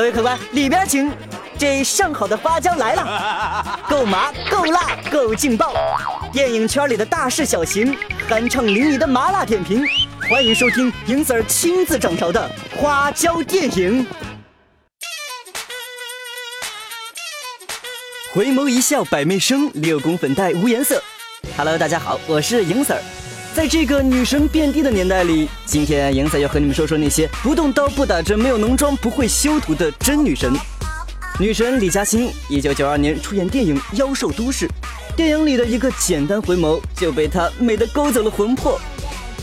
各位客官，里边请。这上好的花椒来了，够麻，够辣，够劲爆！电影圈里的大事小情，酣畅淋漓的麻辣点评，欢迎收听莹 Sir 亲自掌勺的花椒电影。回眸一笑百媚生，六宫粉黛无颜色。Hello，大家好，我是莹 Sir。在这个女神遍地的年代里，今天杨仔要和你们说说那些不动刀不打针、没有浓妆不会修图的真女神。女神李嘉欣，一九九二年出演电影《妖兽都市》，电影里的一个简单回眸就被她美得勾走了魂魄。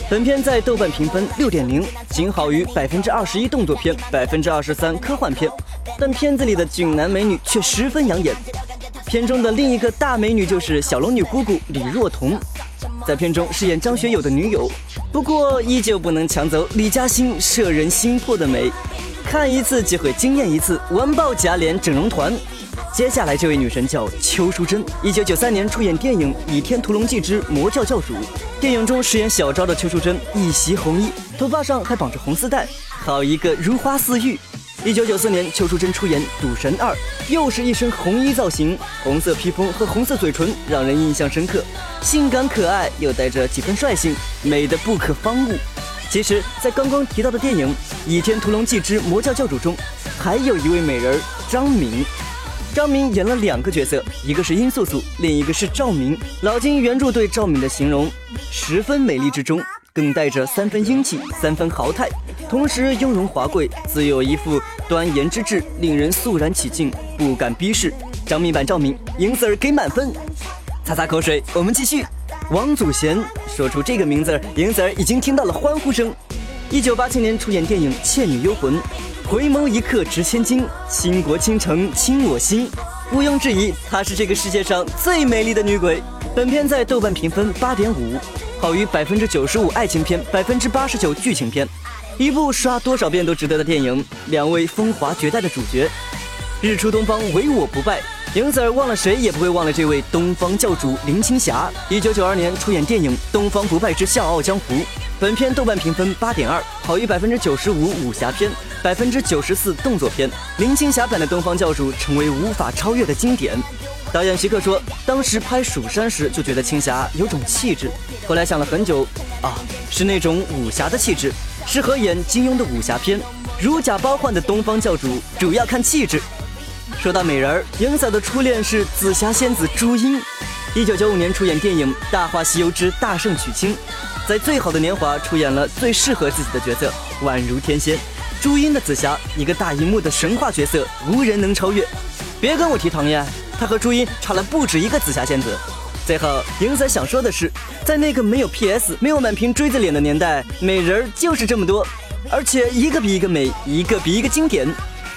本片在豆瓣评分六点零，仅好于百分之二十一动作片，百分之二十三科幻片，但片子里的俊男美女却十分养眼。片中的另一个大美女就是小龙女姑姑李若彤，在片中饰演张学友的女友，不过依旧不能抢走李嘉欣摄人心魄的美。看一次就会惊艳一次，完爆假脸整容团。接下来这位女神叫邱淑贞，一九九三年出演电影《倚天屠龙记之魔教教主》。电影中饰演小昭的邱淑贞一袭红衣，头发上还绑着红丝带，好一个如花似玉。一九九四年，邱淑贞出演《赌神二》，又是一身红衣造型，红色披风和红色嘴唇让人印象深刻，性感可爱又带着几分率性，美得不可方物。其实，在刚刚提到的电影《倚天屠龙记之魔教教主》中，还有一位美人张敏。张敏演了两个角色，一个是殷素素，另一个是赵敏。老金原著对赵敏的形容，十分美丽之中，更带着三分英气、三分豪态，同时雍容华贵，自有一副端严之志，令人肃然起敬，不敢逼视。张敏版赵敏，银子儿给满分。擦擦口水，我们继续。王祖贤说出这个名字，银子儿已经听到了欢呼声。一九八七年出演电影《倩女幽魂》，回眸一刻值千金，倾国倾城倾我心。毋庸置疑，她是这个世界上最美丽的女鬼。本片在豆瓣评分八点五，好于百分之九十五爱情片，百分之八十九剧情片，一部刷多少遍都值得的电影。两位风华绝代的主角，日出东方，唯我不败。影子儿忘了谁也不会忘了这位东方教主林青霞。一九九二年出演电影《东方不败之笑傲江湖》，本片豆瓣评分八点二，好于百分之九十五武侠片，百分之九十四动作片。林青霞版的东方教主成为无法超越的经典。导演徐克说，当时拍《蜀山》时就觉得青霞有种气质，后来想了很久，啊，是那种武侠的气质，适合演金庸的武侠片。如假包换的东方教主，主要看气质。说到美人儿，影嫂的初恋是紫霞仙子朱茵。一九九五年出演电影《大话西游之大圣娶亲》，在最好的年华出演了最适合自己的角色，宛如天仙。朱茵的紫霞，一个大荧幕的神话角色，无人能超越。别跟我提唐嫣，她和朱茵差了不止一个紫霞仙子。最后，影嫂想说的是，在那个没有 PS、没有满屏锥子脸的年代，美人儿就是这么多，而且一个比一个美，一个比一个经典，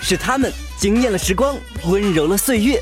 是他们。惊艳了时光，温柔了岁月。